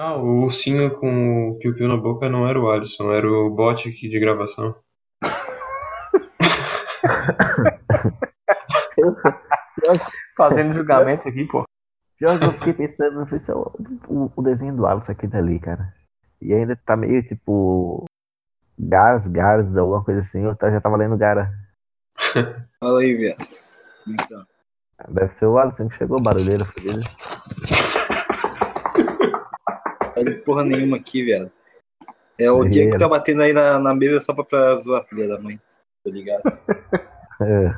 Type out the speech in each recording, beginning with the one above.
Ah, o ursinho com o piu-piu na boca não era o Alisson, era o bot aqui de gravação. Fazendo julgamento aqui, pô. Pior que eu fiquei pensando, se é o, o, o desenho do Alisson aqui dali, cara. E ainda tá meio tipo. Gars, Gars, alguma coisa assim. Eu já tava lendo Gara. Fala aí, viado. Então. Deve ser o Alisson que chegou, barulheiro, fudido. Tá de porra nenhuma aqui, viado. É o Diego que tá batendo aí na, na mesa só pra, pra zoar a filha da mãe. Tá ligado? É.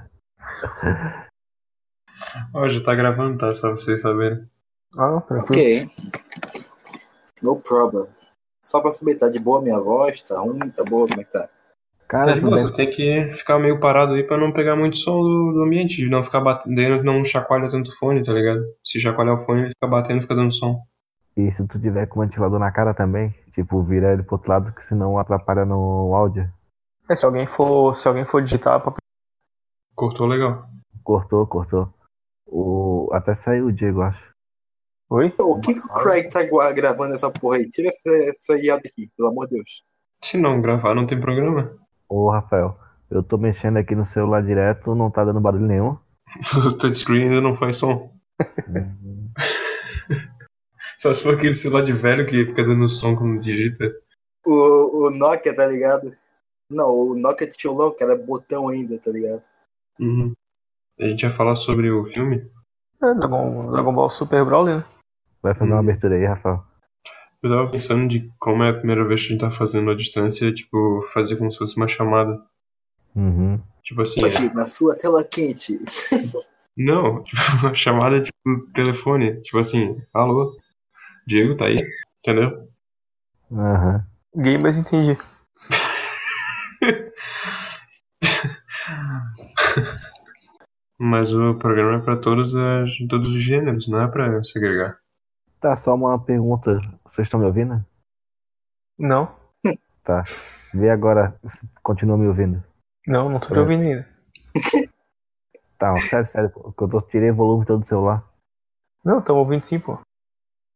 Ó, já tá gravando, tá? Só pra vocês saberem. Ah, tranquilo. Ok. No problem. Só pra saber, tá de boa a minha voz? Tá ruim? Tá boa? Como é que tá? Tá Cara, deve- só tem que ficar meio parado aí pra não pegar muito som do, do ambiente, não ficar batendo, não chacoalha tanto o fone, tá ligado? Se chacoalhar o fone, ele fica batendo, fica dando som. E se tu tiver com o ventilador na cara também, tipo, vira ele pro outro lado, que senão atrapalha no áudio. É, se alguém for, se alguém for digitar pra Cortou legal. Cortou, cortou. O... Até saiu o Diego, acho. Oi? O que, que o Craig tá gravando essa porra aí? Tira essa, essa iada aqui, pelo amor de Deus. Se não gravar, não tem programa. Ô, Rafael, eu tô mexendo aqui no celular direto, não tá dando barulho nenhum. O touchscreen ainda não faz som. Só se for aquele celular de velho que fica dando som quando digita. O, o Nokia, tá ligado? Não, o Nokia de tijolão, que era botão ainda, tá ligado? Uhum. A gente ia falar sobre o filme. É, Dragon, Dragon Ball Super Broly, né? Vai fazer uma Hum. abertura aí, Rafael. Eu tava pensando de como é a primeira vez que a gente tá fazendo a distância, tipo, fazer como se fosse uma chamada. Uhum. Tipo assim, Aqui, na sua tela quente. não, tipo, uma chamada tipo telefone. Tipo assim, alô, Diego tá aí? Entendeu? Aham. Gamers entendi. Mas o programa é pra todos, as, todos os gêneros, não é pra segregar. Tá, só uma pergunta. Vocês estão me ouvindo? Não, Tá. Vê agora se continua me ouvindo. não, não tô te ouvindo ainda. Tá, sério, sério, porque eu tô, tirei o volume todo do celular. Não, tamo ouvindo sim, pô.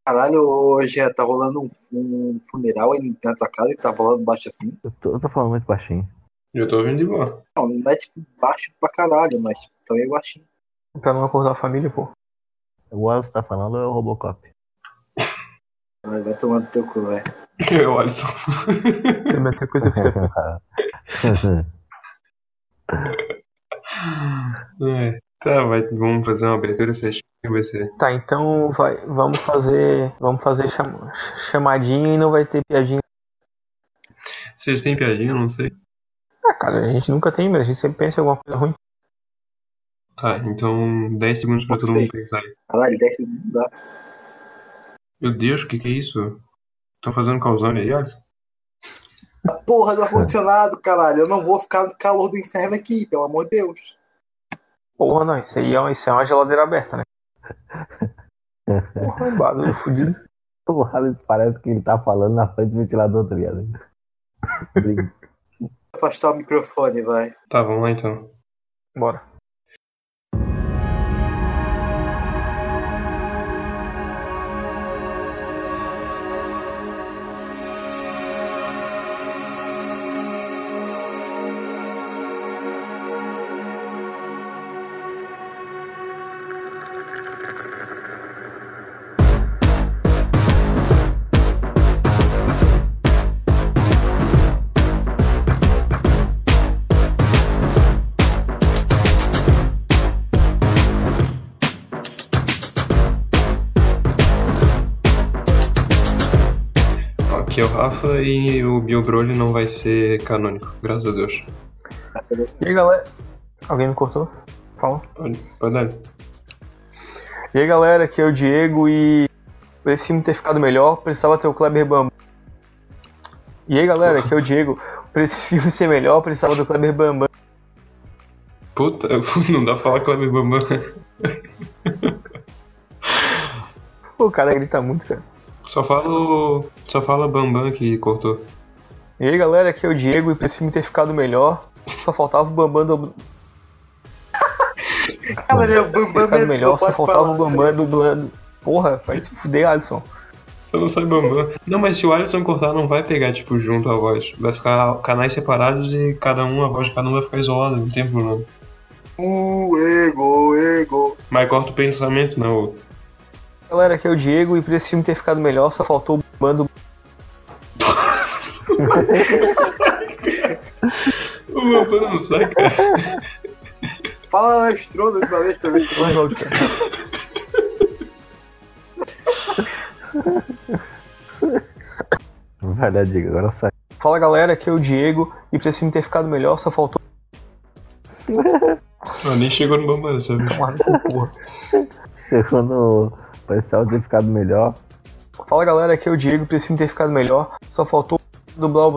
Caralho, hoje tá rolando um, um funeral aí na tua casa e tá rolando baixo assim. Eu tô, eu tô falando muito baixinho. Eu tô ouvindo de boa. Não, não é tipo baixo pra caralho, mas também baixinho. Pra não acordar a família, pô. O Wallace tá falando é o Robocop. Vai, vai tomando teu cu. Eu olho só. Também tem coisa pra É. Tá, vai, vamos fazer uma abertura certinha, vai ser. Tá, então vai, vamos fazer, vamos fazer cham, chamadinha e não vai ter piadinha. Vocês têm piadinha? Eu Não sei. Ah, cara, a gente nunca tem, mas a gente sempre pensa em alguma coisa ruim. Tá, então 10 segundos pra Não todo sei. mundo pensar. Caralho, 10 segundos dá. Meu Deus, o que que é isso? Tô fazendo calzone aí, Alisson? A porra do ar-condicionado, caralho. Eu não vou ficar no calor do inferno aqui, pelo amor de Deus. Porra, não, isso aí é, isso é uma geladeira aberta, né? Porra, barulho fudido. o Wallace parece que ele tá falando na frente do ventilador, tá ligado? Afastar o microfone, vai. Tá, vamos lá então. Bora. Aqui é o Rafa e o Bill Broly não vai ser canônico, graças a Deus. E aí, galera? Alguém me cortou? Fala. Pode, pode dar. E aí, galera, aqui é o Diego e pra esse filme ter ficado melhor, precisava ter o Kleber Bambam. E aí, galera, aqui é o Diego. Pra esse filme ser melhor, precisava do Kleber Bambam. Puta, não dá pra falar Kleber Bambam. O cara grita muito, cara. Só fala o. Só fala Bambam que cortou. E aí, galera, aqui é o Diego e pra esse filme ter ficado melhor, só faltava o Bambam do... Caralho, o Bambam ficado é melhor, só faltava o falar. Bambam dublando. Porra, vai se fuder, Alisson. Só não sai Bambam. Não, mas se o Alisson cortar, não vai pegar, tipo, junto a voz. Vai ficar canais separados e cada um, a voz de cada um vai ficar isolada, não tem problema. O ego, ego. Mas corta o pensamento, não. Galera, aqui é o Diego e pra esse filme ter ficado melhor, só faltou o bando. O Bambam não sai, cara. Fala na estrona de uma vez pra ver se vai. Vai dar dica, agora sai. Fala galera, aqui é o Diego e pra esse filme ter ficado melhor, só faltou Não, nem chegou no Bambam, sabe? tomar no cu, porra. Chegou no. Parecia ter ficado melhor. Fala galera, aqui é o Diego, pra esse filme ter ficado melhor, só faltou dublar o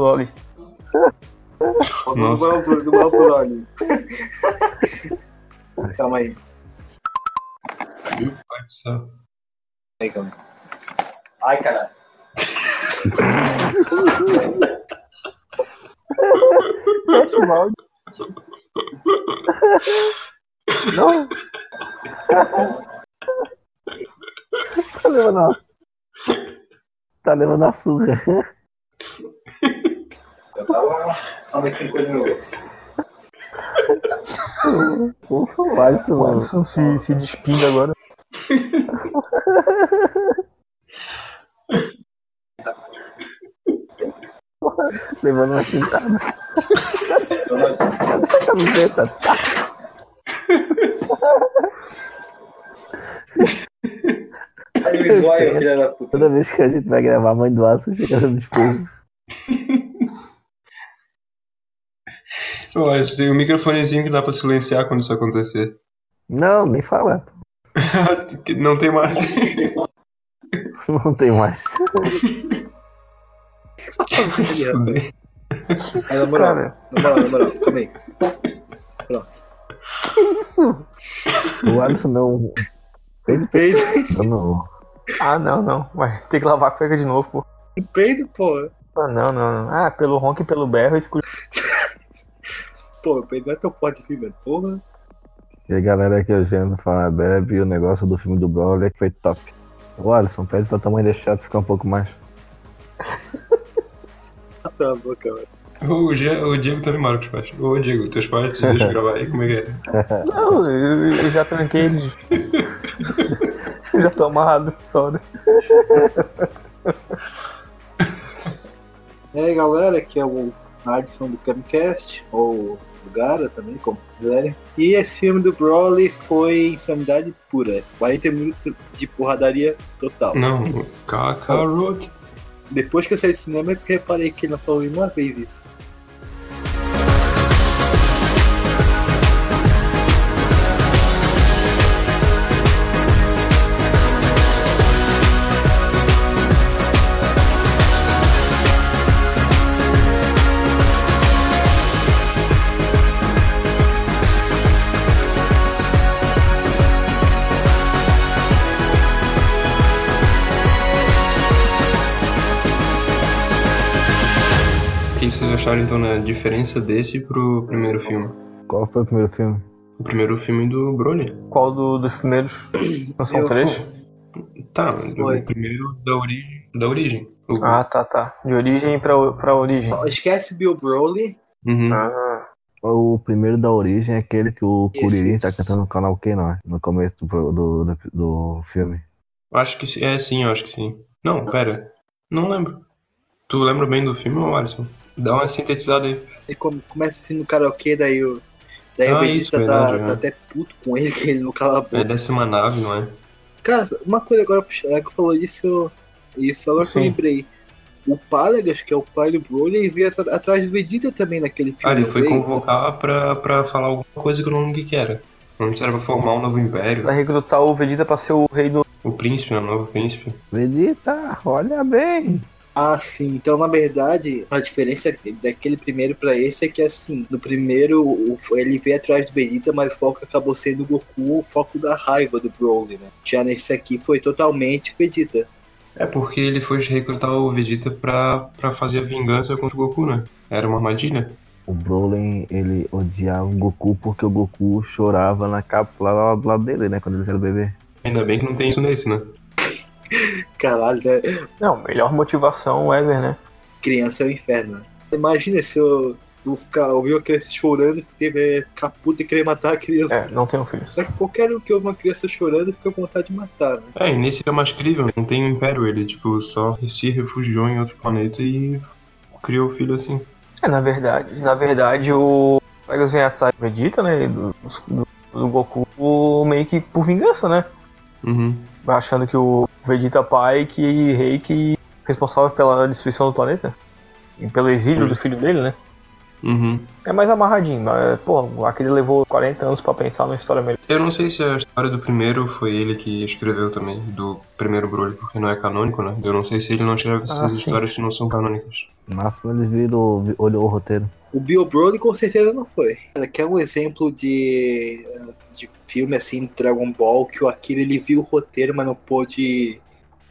Nossa. pro do mal pro olho. Calma aí. Meu pai do céu. Aí, calma aí. Ai, caralho. Fecha o áudio. Não! tá levando a. Tá levando a surra. Eu tava. Tem coisa no meu. O Alisson, O mano. Alisson se, se despindo agora. Levando uma cintada. Camiseta. Tá. Aí me zoia, filha da puta. Toda vez que a gente vai gravar, a mãe do Alisson chega no. Ó, esse tem um microfonezinho que dá pra silenciar quando isso acontecer. Não, nem fala. Que não tem mais. Não tem mais. Aí, na moral, na moral, na moral, calma aí. Pronto. isso? O Alisson não. Ele Peido, não. Ah, não, não. Vai ter que lavar a cueca de novo, pô. peido, pô. Ah, não, não, não. Ah, pelo ronco e pelo berro, eu escuto. Pô, peido não é tão forte assim, velho. Porra. E a galera aqui hoje fala bebe e o negócio do filme do Brawler que foi top. O Alisson, pede pra tua mãe deixar de ficar um pouco mais. Tá a boca, velho. O, Gia- o Diego tá animado com os pais. Ô Diego, teus pais te deixam gravar aí, como é que é? Não, eu, eu já tranquei eles. Já tô amarrado, só. né? E aí, galera, aqui é o Adson do Camcast, ou do Gara também, como quiserem. E esse filme do Broly foi insanidade pura. 40 minutos de porradaria total. Não, Kakarot. Depois que eu saí do cinema, eu reparei que ele não falou uma vez isso. Que vocês acharam então na diferença desse pro primeiro filme? Qual foi o primeiro filme? O primeiro filme do Broly. Qual do- dos primeiros? Não são Eu- três? Tá, Foi. o primeiro da origem. Da origem. O- Ah, tá, tá. De origem pra, pra origem. Esquece Bill Broly. Uhum. Ah, O primeiro da origem é aquele que o Esse- Kuririn tá cantando no canal Q, não é? No começo do, do, do, do filme. Acho que sim. É sim, eu acho que sim. Não, pera. Não lembro. Tu lembra bem do filme, ô Alisson? Dá uma sintetizada aí. Ele come- começa assim no karaokê, daí o. Daí Ah, o isso, Vegeta tá, verdade, tá né? até puto com ele, que ele não cala a boca. É dessa uma nave, não é? Cara, uma coisa agora, é que falou disso, isso agora que eu lembrei. O Paragas, que é o pai do Broly, ele veio atrás do Vegeta também naquele Ah, filme. ele foi veio? convocar pra, pra falar alguma coisa que eu não lembro o que era. Não sei se era pra formar um novo império. pra recrutar o Vegeta pra ser o rei do. O príncipe, né? O novo príncipe. Vegeta, olha bem! Ah, sim. Então, na verdade, a diferença daquele primeiro pra esse é que, assim, no primeiro ele veio atrás do Vegeta, mas o foco acabou sendo o Goku, o foco da raiva do Broly, né? Já nesse aqui foi totalmente Vegeta. É porque ele foi recrutar o Vegeta pra, pra fazer a vingança contra o Goku, né? Era uma armadilha. O Brolin, ele odiava o Goku porque o Goku chorava na capa lá do lado dele, né? Quando ele era bebê. Ainda bem que não tem isso nesse, né? Caralho, né? Não, melhor motivação ever, né? Criança é o inferno. né? Imagina se eu, eu ficar, ouvir uma criança chorando, teve, ficar puta e querer matar a criança. É, não tenho filhos. Só que qualquer um que ouve uma criança chorando fica com vontade de matar, né? É, e nesse é mais crível, não tem um império, ele, tipo, só se refugiou em outro planeta e criou o filho assim. É, na verdade, na verdade o Vegas vem atrás do Vegeta, né? Do, do, do Goku meio que por vingança, né? Uhum. Achando que o Vegeta pai que rei que responsável pela destruição do planeta. E pelo exílio Sim. do filho dele, né? Uhum. É mais amarradinho, mas, pô, aquele levou 40 anos pra pensar numa história melhor. Eu não sei se a história do primeiro foi ele que escreveu também, do primeiro Broly, porque não é canônico, né? Eu não sei se ele não escreve essas Ah, histórias que não são canônicas. Máximo eles viram, vi- olhou o roteiro. O Bill Broly com certeza não foi. Quer um exemplo de, de filme assim, Dragon Ball, que o Akira ele viu o roteiro, mas não pôde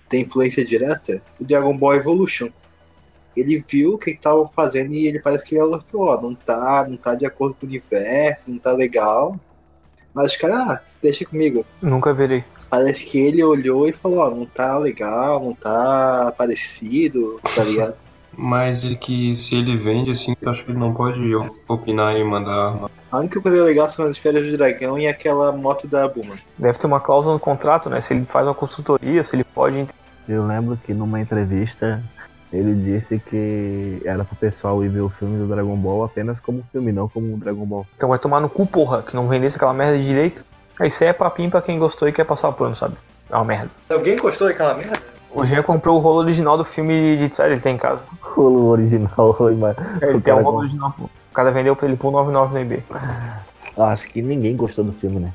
ter influência direta? O Dragon Ball Evolution. Ele viu o que estavam fazendo e ele parece que ele alertou, ó, não tá, não tá de acordo com o universo, não tá legal. Mas os caras, ah, deixa comigo. Nunca verei. Parece que ele olhou e falou, ó, não tá legal, não tá parecido, tá ligado? Mas ele que, se ele vende assim, eu acho que ele não pode opinar e mandar arma. A única coisa legal são as férias do dragão e aquela moto da Buma. Deve ter uma cláusula no contrato, né? Se ele faz uma consultoria, se ele pode. Eu lembro que numa entrevista ele disse que era pro pessoal ir ver o filme do Dragon Ball apenas como filme, não como um Dragon Ball. Então vai tomar no cu, porra, que não vendesse aquela merda de direito. Aí Isso aí é papinho pra quem gostou e quer passar pano, sabe? É uma merda. Alguém gostou daquela merda? O Jean comprou o rolo original do filme de série, ele tem em casa. O original, mas Ele O tem um rolo original. pô. O cara vendeu pra ele por 99 no eBay. acho que ninguém gostou do filme, né?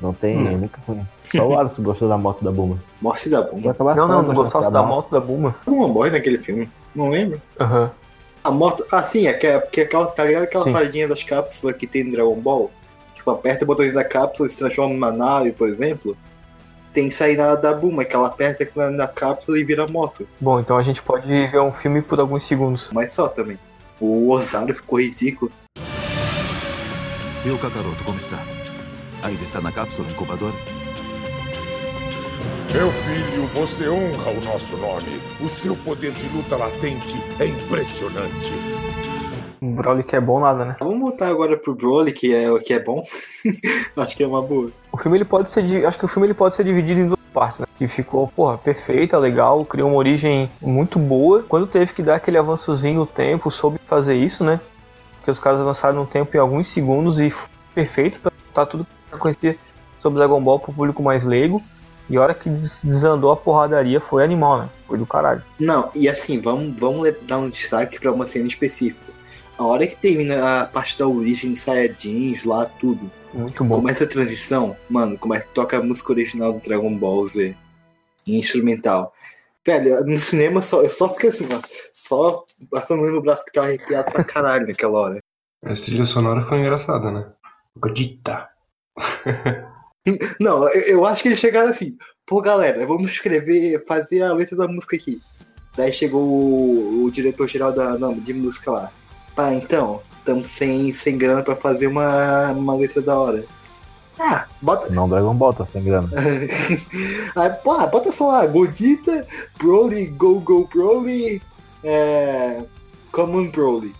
Não tem, Hum. eu nunca conheço. Só o Alisson gostou da moto da Buma. Morte da Buma. Não, não, não da gostasse da moto da Buma. Uma morre naquele filme. Não lembro. Aham. A moto. Ah, sim, é que, é, que aquela, tá ligado aquela Sim. paradinha das cápsulas que tem no Dragon Ball? Tipo, aperta o botãozinho da cápsula e se transforma numa nave, por exemplo. Tem que sair na da Buma, que ela aperta na, na cápsula e vira moto. Bom, então a gente pode ver um filme por alguns segundos. Mas só também. O Osário ficou ridículo. E o Kakaroto, como está? Ainda está na cápsula incubadora? Meu filho, você honra o nosso nome. O seu poder de luta latente é impressionante. Um Broly que é bom nada, né? Vamos voltar agora pro Broly, que é o que é bom. Acho que é uma boa. O filme ele pode ser. Acho que o filme ele pode ser dividido em duas partes, né? Que ficou, porra, perfeita, legal, criou uma origem muito boa. Quando teve que dar aquele avançozinho no tempo, soube fazer isso, né? Porque os caras avançaram no tempo em alguns segundos e perfeito pra botar tudo pra conhecer sobre Dragon Ball pro público mais leigo. E a hora que des- desandou a porradaria foi animal, né? Foi do caralho. Não, e assim, vamos, vamos dar um destaque pra uma cena específica. A hora que termina a parte da origem de Saiyajins, lá tudo, Muito bom. começa a transição, mano, começa toca a música original do Dragon Ball Z em instrumental. Velho, no cinema só, eu só fiquei assim, só passando meu braço que tava arrepiado pra caralho naquela hora. Essa trilha sonora foi engraçada, né? Godita. Não, eu, acho que eles chegaram assim, pô galera, vamos escrever, fazer a letra da música aqui. Daí chegou o, o diretor-geral da não, de música lá. Tá, então, estamos sem, sem grana pra fazer uma, uma letra da hora. Ah, bota, Não, Dragon Ball tá sem grana. Aí, pô, bota só lá, Godita, Broly, Go Go Broly, é. Common Broly.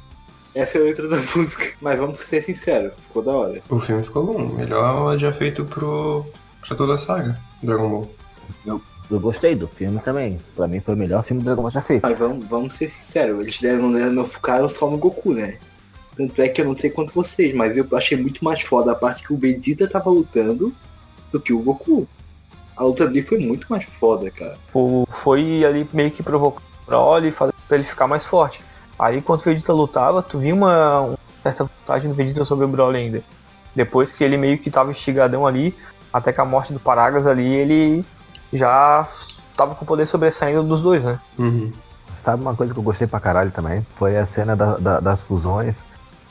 Essa é a letra da música. Mas vamos ser sinceros, ficou da hora. O filme ficou bom. Melhor já feito pro. pra toda a saga Dragon Ball. Eu gostei do filme também. Pra mim foi o melhor filme do Dragon Ball já feito. Mas vamos, vamos ser sinceros, eles deram, não ficaram só no Goku, né? Tanto é que eu não sei quanto vocês, mas eu achei muito mais foda a parte que o Vegeta tava lutando do que o Goku. A luta dele foi muito mais foda, cara. Tipo, foi ali meio que provocar o Broly, fazer pra ele ficar mais forte. Aí quando o Vegeta lutava, tu via uma, uma certa vantagem do Vegeta sobre o Broly ainda. Depois que ele meio que tava estigadão ali, até que a morte do Paragas ali, ele já tava com o poder sobressaindo dos dois, né? Uhum. Sabe uma coisa que eu gostei pra caralho também? Foi a cena da- da- das fusões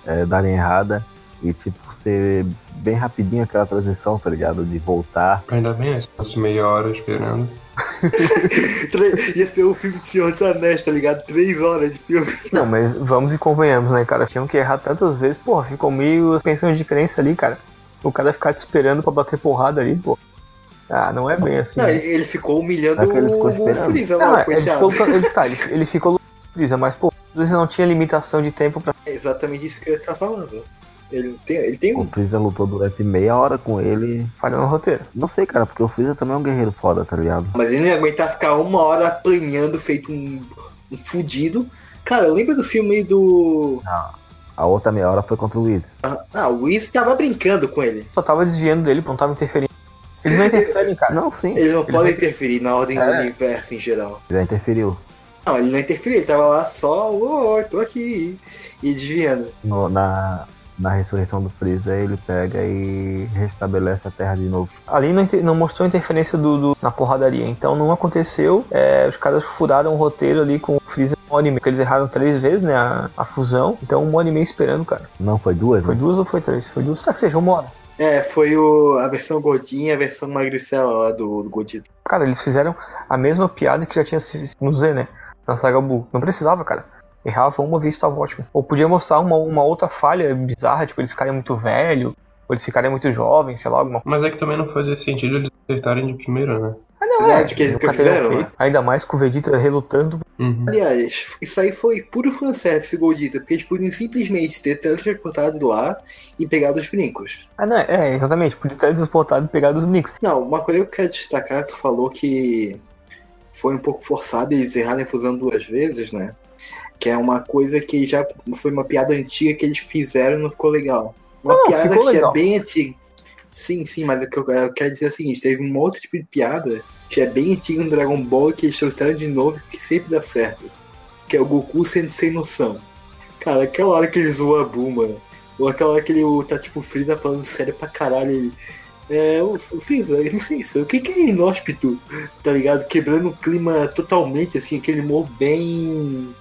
é, darem errada e tipo ser bem rapidinho aquela transição, tá ligado? De voltar. Ainda bem, né? Se fosse meia hora esperando. Ia ser o filme de Senhor dos Anéis, tá ligado? Três horas de filme. Não, mas vamos e convenhamos, né, cara? Tinham que errar tantas vezes, porra, ficou meio pensão de crença ali, cara. O cara ficar te esperando pra bater porrada ali, pô. Ah, não é bem assim. Não, né? ele, ficou humilhando É ele ficou o. Freeza lá, ele ficou, ele, tá, ele, ele ficou Freeza, mas pô, não tinha limitação de tempo pra. É exatamente isso que ele tá falando. Ele tem, ele tem O um. Freeza lutou durante meia hora com ele. falhar no roteiro. Não sei, cara, porque o Freeza também é um guerreiro foda, tá ligado? Mas ele não ia aguentar ficar uma hora apanhando, feito um, um fudido. Cara, lembra do filme do. A outra meia hora foi contra o Wiz. Ah, ah, o Whis tava brincando com ele. Só tava desviando dele, não tava interferindo. Eles não interferem, cara. Não, sim, Eles não Ele podem interferir na ordem do É. universo em geral. já interferiu. Não, ele não interferiu, ele tava lá só, ô, tô aqui. E desviando. No- na, na ressurreição do Freeza, ele pega e restabelece a Terra de novo. Ali não, não mostrou interferência do, do- na porradaria, então não aconteceu. É, os caras furaram o roteiro ali com o Freeza uma hora e meia, porque eles erraram três vezes, né, a, a fusão. Então uma hora e meia esperando, cara. Não, foi duas? Foi né? duas ou foi três? Foi duas, tá que seja uma hora. É, foi o, a versão gordinha e a versão magricela lá do, do Godito. Cara, eles fizeram a mesma piada que já tinha sido no Z, né? Na saga Buu. Não precisava, cara. Errava uma vez tava ótimo. Ou podia mostrar uma, uma outra falha bizarra, tipo, eles ficarem muito velho, ou eles ficarem muito jovens, sei lá, alguma Mas é que também não fazia sentido eles acertarem de primeira, né? Ah, não, que eles nunca que fizeram, né? Ainda mais com o Vegeta relutando. Uhum. Aliás, isso aí foi puro fanservice Goldito, porque eles podiam simplesmente ter teletransportado lá e pegado os brincos. Ah, não, é, exatamente. Podia ter transportado e pegado os Mix. Não, uma coisa que eu quero destacar, tu falou que foi um pouco forçado eles errarem a fusão duas vezes, né? Que é uma coisa que já foi uma piada antiga que eles fizeram e não ficou legal. Uma Não, piada que legal. é bem antiga. Sim, sim, mas o que eu, eu quero dizer é o seguinte, teve um outro tipo de piada que é bem antigo no Dragon Ball que eles trouxeram de novo e que sempre dá certo. Que é o Goku sendo sem noção. Cara, aquela hora que ele zoa a Buma, ou aquela hora que ele tá tipo o Freeza falando sério pra caralho, ele. É, o, o Freeza, licença, o que, que é inóspito? Tá ligado? Quebrando o clima totalmente, assim, aquele humor bem.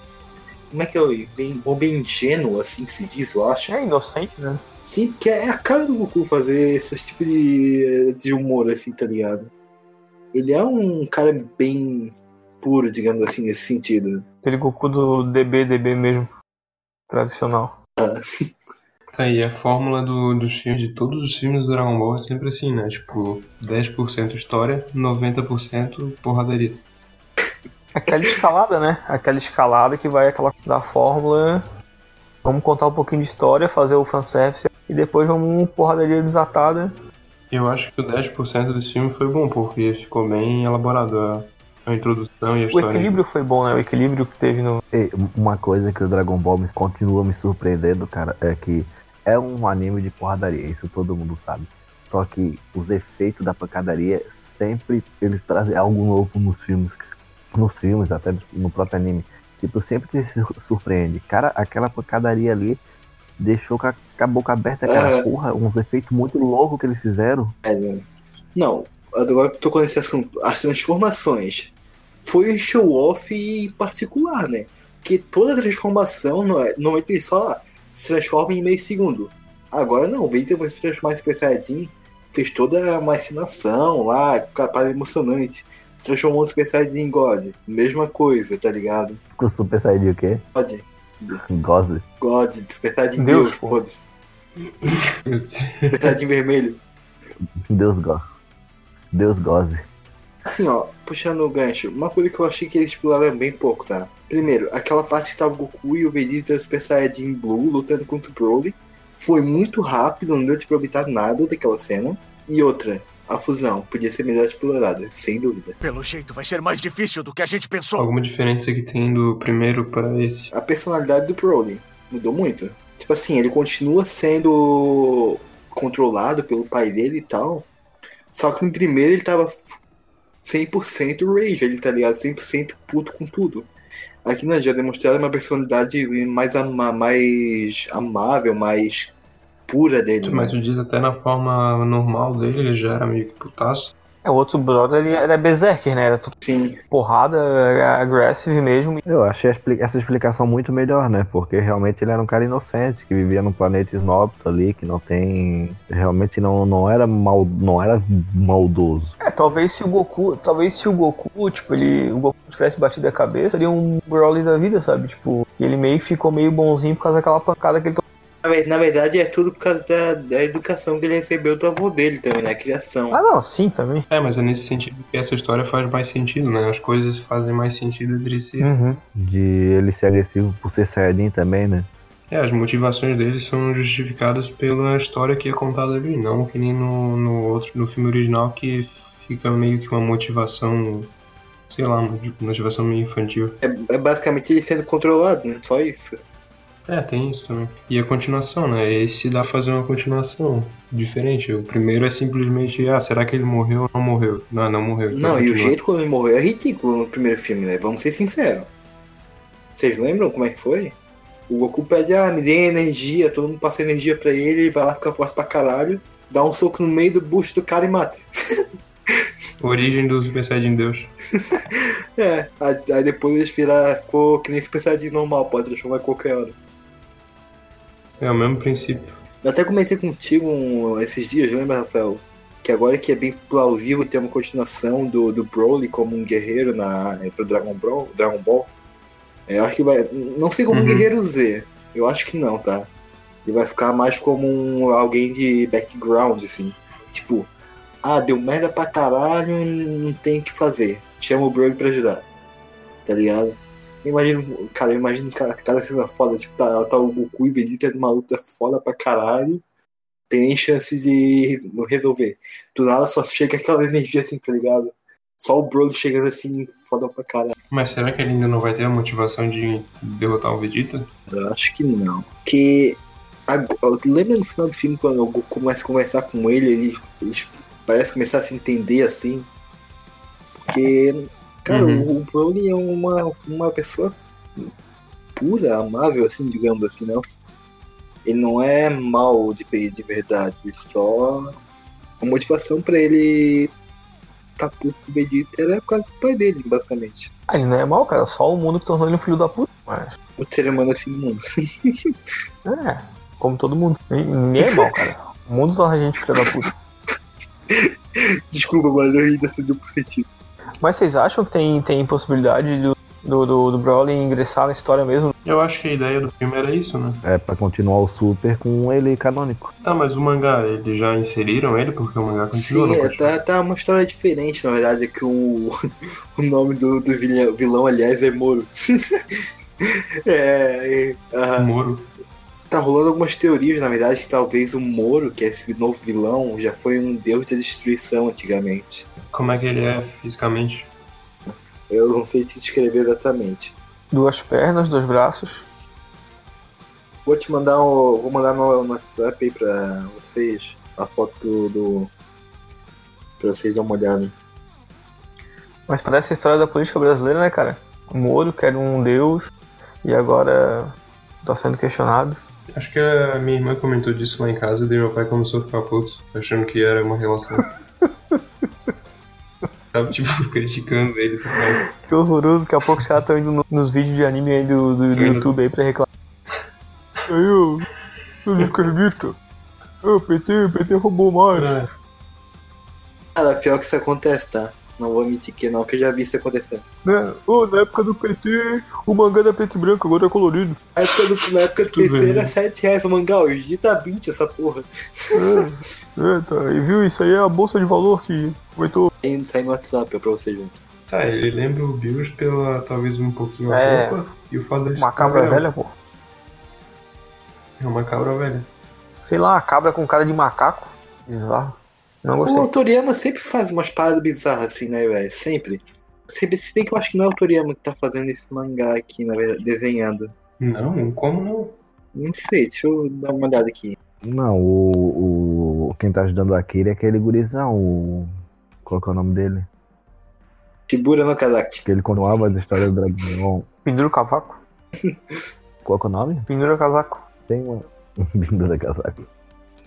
Como é que é? o- Bem, humor bem ingênuo, assim que se diz, eu acho. É inocente, né? Sim, que é a cara do Goku fazer esse tipo de, de humor, assim, tá ligado? Ele é um cara bem puro, digamos assim, nesse sentido. Aquele Goku do DB, DB mesmo. Tradicional. Tá aí, a fórmula do, dos filmes, de todos os filmes do Dragon Ball é sempre assim, né? Tipo, 10% história, 90% porradaria. Aquela escalada, né? Aquela escalada que vai aquela da fórmula. Vamos contar um pouquinho de história, fazer o fanservice e depois vamos porradaria desatada. Eu acho que o 10% desse filme foi bom, porque ficou bem elaborado a, a introdução e a O história. equilíbrio foi bom, né? O equilíbrio que teve no. E uma coisa que o Dragon Ball me continua me surpreendendo, cara, é que é um anime de porradaria, isso todo mundo sabe. Só que os efeitos da pancadaria sempre eles trazem algo novo nos filmes. Nos filmes, até no próprio anime. Tipo, sempre te sur- surpreende. Cara, aquela pancadaria ali deixou com a, com a boca aberta, cara. É. Porra, uns efeitos muito loucos que eles fizeram. Não, agora que tô nesse assunto, as transformações foi um show-off particular, né? Que toda transformação, não é- normalmente ele só se transforma em meio segundo. Agora não, o Vegeta foi se transformar em Super Saiyajin, fez toda uma ensinação lá, capaz emocionante. Transformou no Super Saiyajin em God. Mesma coisa, tá ligado? Com o Super Saiyajin o quê? God, Goze. God, Super Saiyajin Deus, Deus, pô. foda-se. Super Saiyajin vermelho. Deus goze. Deus goze. Assim, ó, puxando o gancho, uma coisa que eu achei que eles exploraram bem pouco, tá? Primeiro, aquela parte que tava o Goku e o Vegeta Super Saiyajin Blue lutando contra o Broly. Foi muito rápido, não deu de aproveitar nada daquela cena. E outra, a fusão podia ser melhor explorada, sem dúvida. Pelo jeito, vai ser mais difícil do que a gente pensou. Alguma diferença que tem do primeiro para esse? A personalidade do Broly mudou muito. Tipo assim, ele continua sendo controlado pelo pai dele e tal. Só que no primeiro ele tava 100% rage, ele tá ligado? 100% puto com tudo. Aqui não, já demonstraram uma personalidade mais, ama mais amável, mais pura dele. Mas Né? tu diz até na forma normal dele, ele já era meio que putaço. É, o outro brother ele era berserker, né? Era tudo Sim, porrada, era aggressive mesmo. Eu achei essa explicação muito melhor, né? Porque realmente ele era um cara inocente, que vivia num planeta snobto ali, que não tem. Realmente não, não era mal. não era maldoso. É, talvez se o Goku, talvez se o Goku, tipo, ele, o Goku tivesse batido a cabeça, seria um Broly da vida, sabe? Tipo, que ele meio ficou meio bonzinho por causa daquela pancada que ele tomou. Na, ve- na verdade, é tudo por causa da, da educação que ele recebeu do avô dele também, né? A criação. Ah, não, sim, também. É, mas é nesse sentido que essa história faz mais sentido, né? As coisas fazem mais sentido entre si. Uhum. De ele ser agressivo por ser Saiyajin também, né? É, as motivações dele são justificadas pela história que é contada ali, não que nem no, no outro, no filme original que fica meio que uma motivação, sei lá, uma motivação meio infantil. É, é basicamente ele sendo controlado, né? Só isso. É, tem isso também. E a continuação, né? Esse dá pra fazer uma continuação diferente. O primeiro é simplesmente, ah, será que ele morreu ou não morreu? Não, não morreu. Não, e o jeito como ele morreu é ridículo no primeiro filme, né? Vamos ser sinceros. Vocês lembram como é que foi? O Goku pede, ah, me dê energia, todo mundo passa energia pra ele, ele vai lá ficar forte pra caralho, dá um soco no meio do bucho do cara e mata. Origem do Super Saiyajin Deus. É, aí, depois eles viraram, ficou que nem Super Saiyajin normal, pode transformar qualquer hora. É o mesmo princípio. Eu até comentei contigo um- esses dias, lembra, Rafael? Que agora que é bem plausível ter uma continuação do, do Broly como um guerreiro na, pro Dragon Ball, Dragon Ball. É, eu acho que vai. Não sei como um Uhum. guerreiro Z. Eu acho que não, tá? Ele vai ficar mais como um, alguém de background, assim. Tipo, ah, deu merda pra caralho, não tem o que fazer. Chama o Broly pra ajudar. Tá ligado? Eu imagino, cara, eu imagino cada, cada cena foda, tipo, tá, tá o Goku e Vegeta numa luta foda pra caralho. Tem nem chance de resolver. Do nada só chega aquela energia assim, tá ligado? Só o Broly chegando assim, foda pra caralho. Mas será que ele ainda não vai ter a motivação de derrotar o Vegeta? Eu acho que não. Porque. ag- Lembra no final do filme quando o Goku começa a conversar com ele, ele, eles parece começar a se entender assim. Porque. Cara, Uhum. o, o Broly é uma, uma pessoa pura, amável, assim, digamos assim, não. Ele não é mal de, de verdade, ele só. A motivação pra ele tá puto com o Vegeta era por causa do pai dele, basicamente. Ah, ele não é mal, cara. Só o mundo que tornou ele um filho da puta. Mas, Muito ser humano assim no mundo. é, como todo mundo. Ninguém é mal, cara. O mundo torna a gente filho da puta. Desculpa, mas eu ri desse duplo sentido. Mas vocês acham que tem, tem possibilidade do, do, do, do Broly ingressar na história mesmo? Eu acho que a ideia do filme era isso, né? É pra continuar o Super com ele canônico. Tá, mas o mangá, eles já inseriram ele porque o mangá continua, Sim, não é, tá, tá uma história diferente, na verdade, é que o, o nome do, do vilão, vilão, aliás, é Moro. é, é, ah, Moro. tá rolando algumas teorias, na verdade, que talvez o Moro, que é esse novo vilão, já foi um deus da destruição antigamente. Como é que ele é fisicamente? Eu não sei te descrever exatamente. Duas pernas, dois braços. Vou te mandar o, vou mandar no, no WhatsApp aí pra vocês a foto do, do pra vocês dar uma olhada. Mas parece a história da política brasileira, né, cara? O Moro, que era um deus, e agora tá sendo questionado. Acho que a minha irmã comentou disso lá em casa e meu pai começou a ficar puto, achando que era uma relação. Tava, tipo, criticando ele. Que horroroso, daqui a pouco os caras estão indo no- nos vídeos de anime aí do, do, do. YouTube aí pra reclamar. Aí, eu, eu não acredito. Ô, PT, PT roubou mais. Cara, pior que isso acontece, tá? Não vou mentir que não, que eu já vi isso acontecer. Né? Ô, na época do PT, o mangá era preto e branco, agora é colorido. Na época do, na época do Tudo PT era bem. 7 reais o mangá, hoje em dia tá 20 essa porra. É, tá. E viu, isso aí é a bolsa de valor que aumentou. Tá indo, tá indo no WhatsApp ó, pra vocês verem. Tá, ele lembra o Bills pela talvez um pouquinho a É. roupa e o fato Uma cabra cabra. velha, pô. É uma cabra velha. Sei lá, uma cabra com cara de macaco. Bizarro. Não O gostei. Toriyama sempre faz umas paradas bizarras assim, né, velho? Sempre. Se bem- se bem que eu acho que não é o Toriyama que tá fazendo esse mangá aqui, na verdade, desenhando. Não, como não? Não sei, deixa eu dar uma olhada aqui. Não, o, o. Quem tá ajudando aquele é aquele gurizão, o. Qual que é o nome dele? Shibura no Kazaki. Que ele continuava as histórias do Dragon Ball. Pendura o cavaco. Qual que é o nome? Pendura o casaco. Tem uma. Bindura casaco.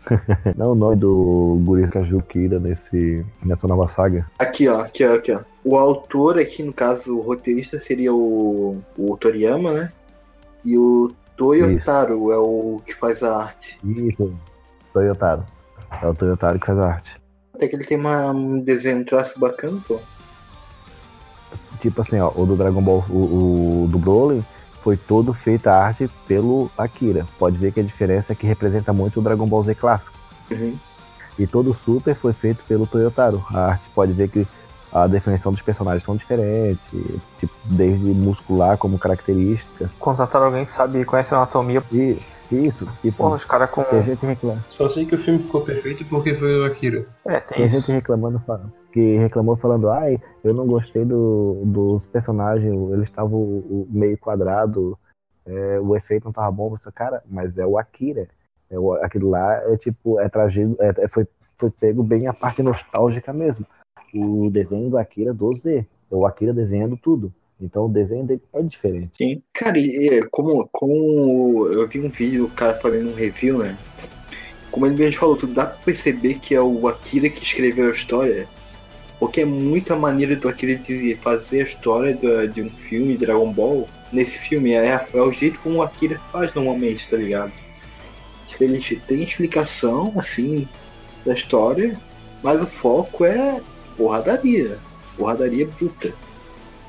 Não, o nome do guri Kajukira nesse, nessa nova saga. Aqui, ó, aqui, ó, aqui, ó. O autor aqui, no caso, o roteirista seria o, o Toriyama, né? E o Toyotaro é o que faz a arte. Isso, Toyotaro. É o Toyotaro que faz a arte. Até que ele tem uma, um desenho, um traço bacana, pô. Tipo assim, ó, o do Dragon Ball, o, o do Broly, foi todo feita a arte pelo Akira. Pode ver que a diferença é que representa muito o Dragon Ball Z clássico. Uhum. E todo o Super foi feito pelo Toyotaro. A arte pode ver que a definição dos personagens são diferentes, tipo, desde muscular como característica. Contrataram alguém que sabe, conhece a anatomia. E isso, e Porra, pô, os caras com. tem gente reclamando. Só sei que o filme ficou perfeito porque foi o Akira. É, tem Tem isso. gente reclamando, falando- que reclamou falando, ai, eu não gostei do, dos personagens, eles estavam meio quadrado, é, o efeito não tava bom. Você, cara, mas é o Akira. É o, aquilo lá é tipo, é tragido, é, é- foi, foi pego bem a parte nostálgica mesmo. O desenho do Akira do Z. É o Akira desenhando tudo. Então o desenho dele é diferente. Sim. Cara, e como, como eu vi um vídeo, o cara fazendo um review, né? Como ele mesmo falou, tudo dá pra perceber que é o Akira que escreveu a história. Porque é muita maneira do Akira de fazer a história da- de um filme, Dragon Ball. Nesse filme, é, é o jeito como o Akira faz normalmente, tá ligado? Tipo, ele tem explicação, assim, da história, mas o foco é porradaria. Porradaria bruta.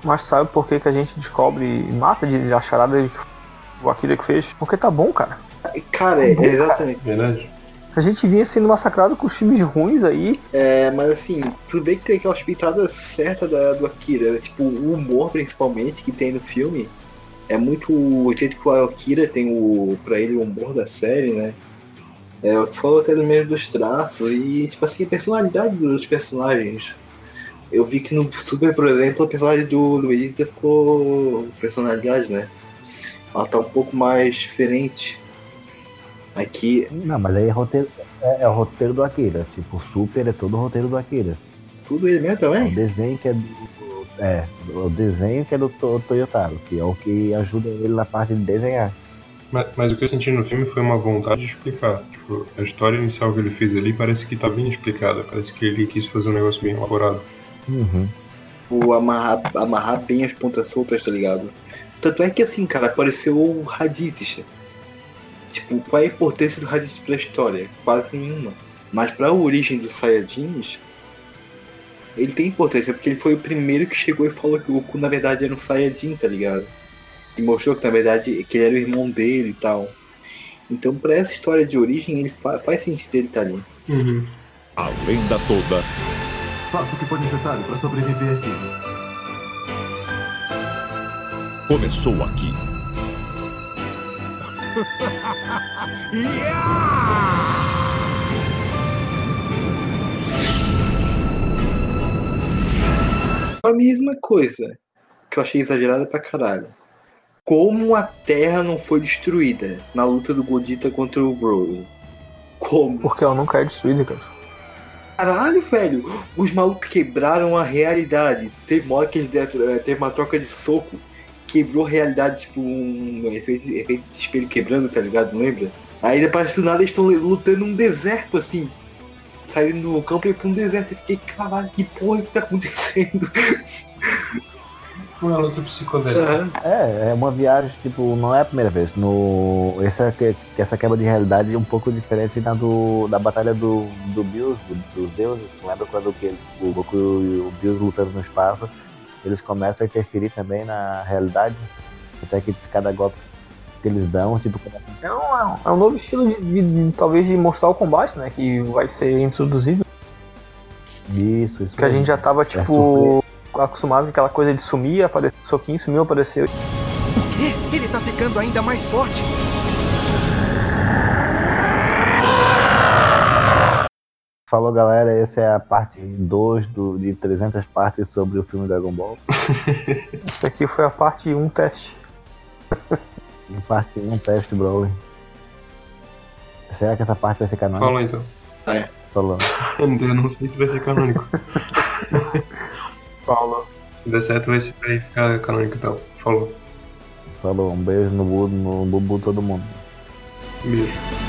Mas sabe por que, que a gente descobre e mata de a charada que o Akira que fez? Porque tá bom, cara. Cara, é, Tá bom, cara. exatamente. Verdade? A gente vinha sendo massacrado com os filmes ruins aí. É, mas assim, tu vê que tem aquelas pitadas certas da, do Akira. Tipo, o humor, principalmente, que tem no filme. É muito o jeito que o Akira tem o, pra ele o humor da série, né? É, eu falo até do mesmo dos traços e, tipo assim, a personalidade dos personagens. Eu vi que no Super, por exemplo, a personagem do Luiz ficou. personalidade, né? Ela tá um pouco mais diferente. Aqui, Não, mas aí é, roteiro, é, é o roteiro do Akira. Tipo, o Super é todo o roteiro do Akira. tudo ele mesmo É o também. desenho que é do. É, o desenho que é do To- Toyotaro, que é o que ajuda ele na parte de desenhar. Mas, mas o que eu senti no filme foi uma vontade de explicar. Tipo, a história inicial que ele fez ali parece que tá bem explicada. Parece que ele quis fazer um negócio bem elaborado. Uhum. Tipo, amarrar, amarrar bem as pontas soltas, tá ligado? Tanto é que assim, cara, apareceu o Raditz. Tipo, qual é a importância do Raditz pra história? Quase nenhuma. Mas pra origem dos Saiyajins, ele tem importância, porque ele foi o primeiro que chegou e falou que o Goku na verdade era um Saiyajin, tá ligado? E mostrou que na verdade que ele era o irmão dele e tal. Então, pra essa história de origem, ele fa faz sentido ele estar ali. Uhum. A lenda toda Faça o que for necessário para sobreviver, filho. começou aqui. A mesma coisa que eu achei exagerada pra caralho. Como a Terra não foi destruída na luta do Godita contra o Broly? Como? Porque ela nunca é destruída, cara. Caralho, velho! Os malucos quebraram a realidade. Teve uma hora que eles deram, eh, teve uma troca de soco. Quebrou a realidade, tipo um efeito, efeito de espelho quebrando, tá ligado? Não lembra? Aí depois do nada eles estão lutando num deserto assim. Saindo do campo e ir pra um deserto. Eu fiquei, caralho, que porra que tá acontecendo? Foi uma luta psicodélica. É, é uma viagem, tipo, não é a primeira vez. No, essa, essa quebra de realidade é um pouco diferente da, do, da batalha do, do Bills, do- dos deuses. Lembra quando que eles, o Goku e o Bills lutando no espaço, eles começam a interferir também na realidade. Até que cada golpe que eles dão, tipo, É um, é um- é um novo estilo de, de- de- talvez de mostrar o combate, né? Que vai ser introduzido. isso, isso. Que a gente já tava, É tipo, acostumado com aquela coisa de sumir, aparecer soquinho, sumiu, apareceu. O quê? Ele tá ficando ainda mais forte. Falou galera, essa é a parte 2 do, de 300 partes sobre o filme Dragon Ball. Isso aqui foi a parte 1 teste. Em parte 1, teste Broly. Será que essa parte vai ser canônica? Fala então. Falando. Eu não sei se vai ser canônico. Falou. Se der certo, vai ficar canônico então. Falou. Falou. Um beijo no bubo, no bubu todo mundo. Beijo.